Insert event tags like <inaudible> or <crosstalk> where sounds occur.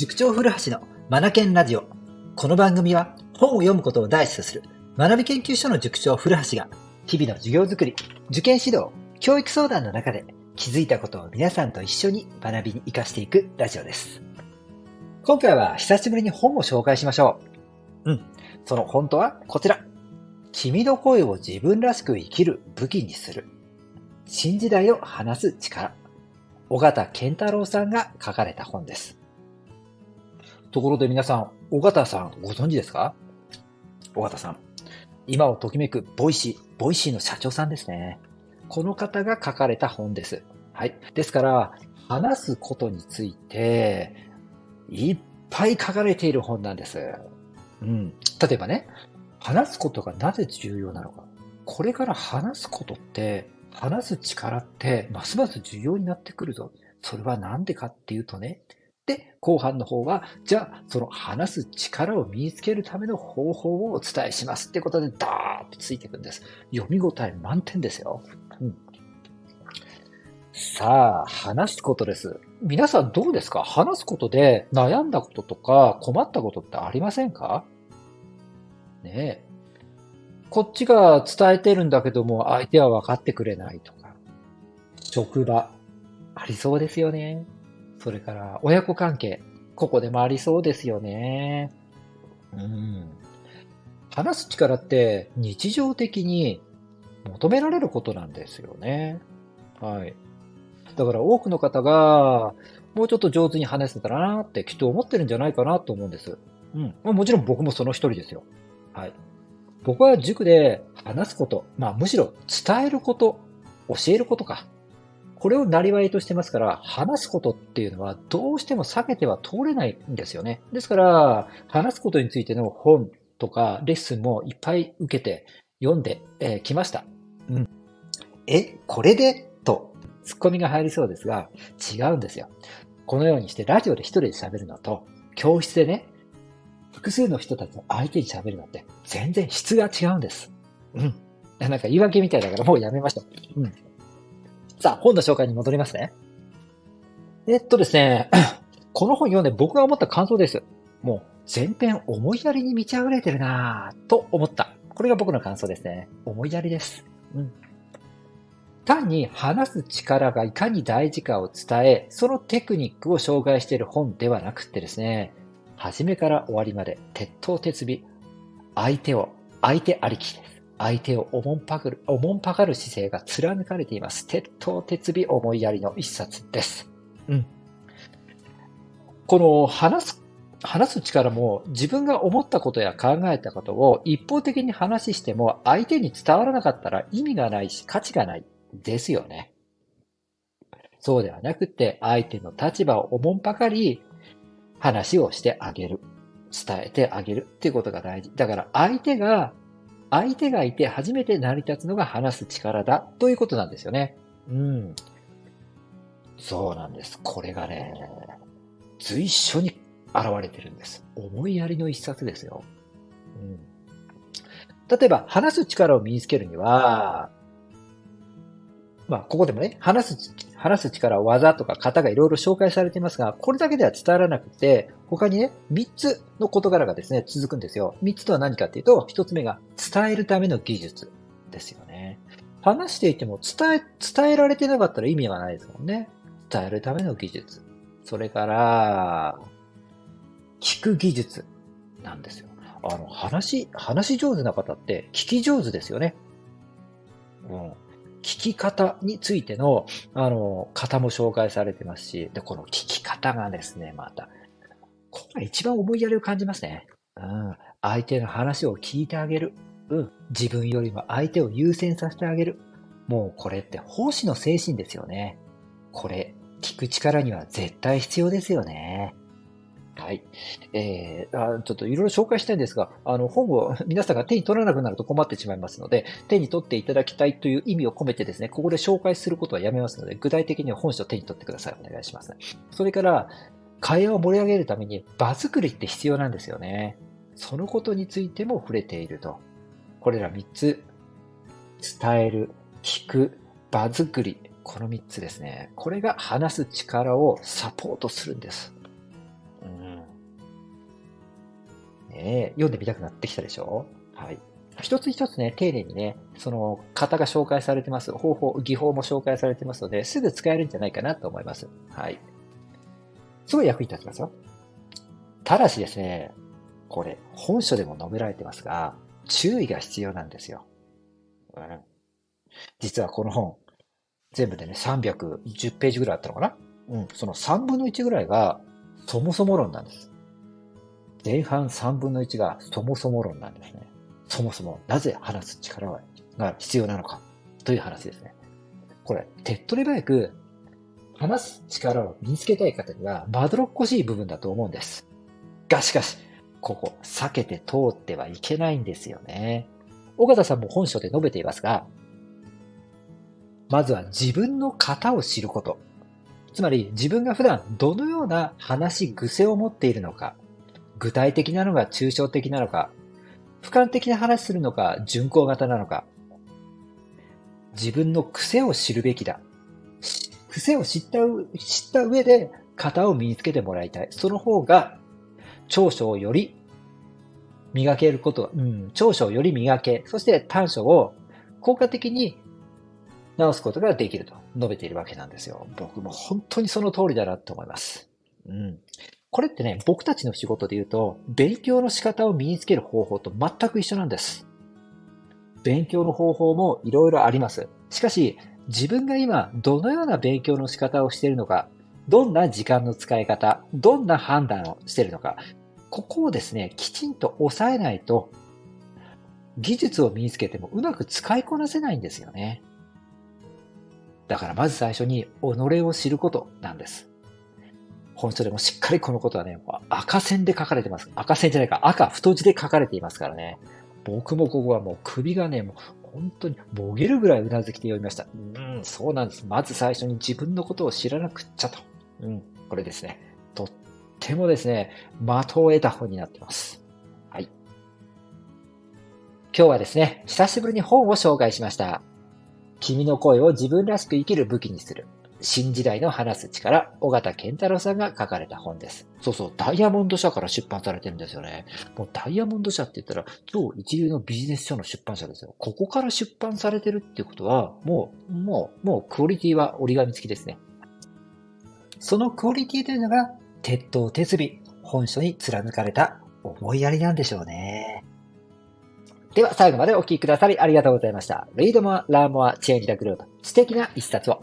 塾長古橋のマナケンラジオ。この番組は本を読むことを第一とする学び研究所の塾長古橋が日々の授業づくり、受験指導、教育相談の中で気づいたことを皆さんと一緒に学びに活かしていくラジオです。今回は久しぶりに本を紹介しましょう。うん。その本とはこちら。君の声を自分らしく生きる武器にする。新時代を話す力。緒方憲太郎さんが書かれた本です。ところで皆さん、緒方さんご存知ですか？緒方さん。今をときめく Voicy、Voicyの社長さんですね。この方が書かれた本です。はい。ですから、話すことについて、いっぱい書かれている本なんです。うん。例えばね、話すことがなぜ重要なのか。これから話すことって、話す力ってますます重要になってくるぞ。それはなんでかっていうとね。で、後半の方は、じゃあ、その話す力を身につけるための方法をお伝えしますってことで、ダーッとついていくんです。読み応え満点ですよ。うん。さあ、話すことです。皆さんどうですか？話すことで悩んだこととか困ったことってありませんか？ねえ。こっちが伝えてるんだけども、相手は分かってくれないとか。職場、ありそうですよね。それから、親子関係、ここでもありそうですよね。うん。話す力って日常的に求められることなんですよね。はい。だから多くの方が、もうちょっと上手に話せたらなってきっと思ってるんじゃないかなと思うんです。うん。まあ、もちろん僕もその一人ですよ。はい。僕は塾で話すこと、まあむしろ伝えること、教えることか。これをなりわいとしてますから、話すことっていうのはどうしても避けては通れないんですよね。ですから、話すことについての本とかレッスンもいっぱい受けて読んでき、えー、ました。うん。え、これで？と、ツッコミが入りそうですが、違うんですよ。このようにしてラジオで一人で喋るのと、教室でね、複数の人たちの相手に喋るのって全然質が違うんです。うん。なんか言い訳みたいだからもうやめました。うん。さあ、本の紹介に戻りますね。えっとですね、<clears throat> この本読んで僕が思った感想です。もう、全編思いやりに満ち溢れてるなぁ、と思った。これが僕の感想ですね。思いやりです。うん。単に話す力がいかに大事かを伝え、そのテクニックを紹介している本ではなくてですね、初めから終わりまで、鉄頭鉄尾、相手を、相手ありきです。相手をおもんぱぐる、おもんぱかる姿勢が貫かれています。鉄頭鉄尾思いやりの一冊です。うん。この話す、話す力も自分が思ったことや考えたことを一方的に話しても相手に伝わらなかったら意味がないし価値がないですよね。そうではなくて相手の立場をおもんぱかり話をしてあげる。伝えてあげるっていうことが大事。だから相手が、相手がいて初めて成り立つのが話す力だということなんですよね。うん。そうなんです。これがね、随所に現れてるんです。思いやりの一冊ですよ。うん。例えば、話す力を身につけるには、まあ、ここでもね、話す話す力、技とか型がいろいろ紹介されていますが、これだけでは伝わらなくて、他にね、3つの事柄がですね、続くんですよ。3つとは何かっていうと、1つ目が伝えるための技術ですよね。話していても伝え、伝えられてなかったら意味がないですもんね。伝えるための技術。それから、聞く技術なんですよ。あの、話、話上手な方って聞き上手ですよね。うん。聞き方についての、あの、方も紹介されてますし、で、この聞き方がですね、また、ここが一番思いやりを感じますね。うん。相手の話を聞いてあげる。うん。自分よりも相手を優先させてあげる。もうこれって奉仕の精神ですよね。これ、聞く力には絶対必要ですよね。はい。えー、あちょっといろいろ紹介したいんですが、あの、本を <laughs> 皆さんが手に取らなくなると困ってしまいますので、手に取っていただきたいという意味を込めてですね、ここで紹介することはやめますので、具体的には本書を手に取ってください。お願いします。それから、会話を盛り上げるために場作りって必要なんですよね。そのことについても触れていると。これら3つ、伝える、聞く、場作り、この3つですね。これが話す力をサポートするんです。ね読んでみたくなってきたでしょ？はい。一つ一つね、丁寧にね、その型が紹介されてます。方法、技法も紹介されてますので、すぐ使えるんじゃないかなと思います。はい。すごい役に立ちますよ。ただしですね、これ、本書でも述べられてますが、注意が必要なんですよ。うん、実はこの本、全部でね、310ページぐらいあったのかな？うん、その3分の1ぐらいが、そもそも論なんです。前半3分の1がそもそも論なんですね。そもそもなぜ話す力が必要なのかという話ですね。これ、手っ取り早く話す力を身につけたい方にはまどろっこしい部分だと思うんです。がしかし、ここ避けて通ってはいけないんですよね。尾形さんも本書で述べていますが、まずは自分の型を知ること。つまり自分が普段どのような話癖を持っているのか、具体的なのか抽象的なのか、俯瞰的な話するのか順行型なのか、自分の癖を知るべきだ。癖を知った知った上で型を身につけてもらいたい。その方が長所をより磨けること、うん、長所をより磨け、そして短所を効果的に直すことができると述べているわけなんですよ。僕も本当にその通りだなと思います。うん。これってね、僕たちの仕事で言うと、勉強の仕方を身につける方法と全く一緒なんです。勉強の方法もいろいろあります。しかし、自分が今どのような勉強の仕方をしているのか、どんな時間の使い方、どんな判断をしているのか、ここをですね、きちんと抑えないと、技術を身につけてもうまく使いこなせないんですよね。だからまず最初に己を知ることなんです。本書でもしっかりこのことはね、赤線で書かれてます。赤線じゃないか、赤太字で書かれていますからね。僕もここはもう首がね、もう本当にもげるぐらいうなずきで読みました。うん、そうなんです。まず最初に自分のことを知らなくっちゃと。うん、これですね。とってもですね、的を得た本になってます。はい。今日はですね、久しぶりに本を紹介しました。君の声を自分らしく生きる武器にする。新時代の話す力、尾形健太郎さんが書かれた本です。そうそう、ダイヤモンド社から出版されてるんですよね。もうダイヤモンド社って言ったら、超一流のビジネス書の出版社ですよ。ここから出版されてるっていうことは、もう、もう、もうクオリティは折り紙付きですね。そのクオリティというのが、鉄頭鉄尾、本書に貫かれた思いやりなんでしょうね。では、最後までお聴きくださりありがとうございました。Read more, learn more, change the group. 素敵な一冊を。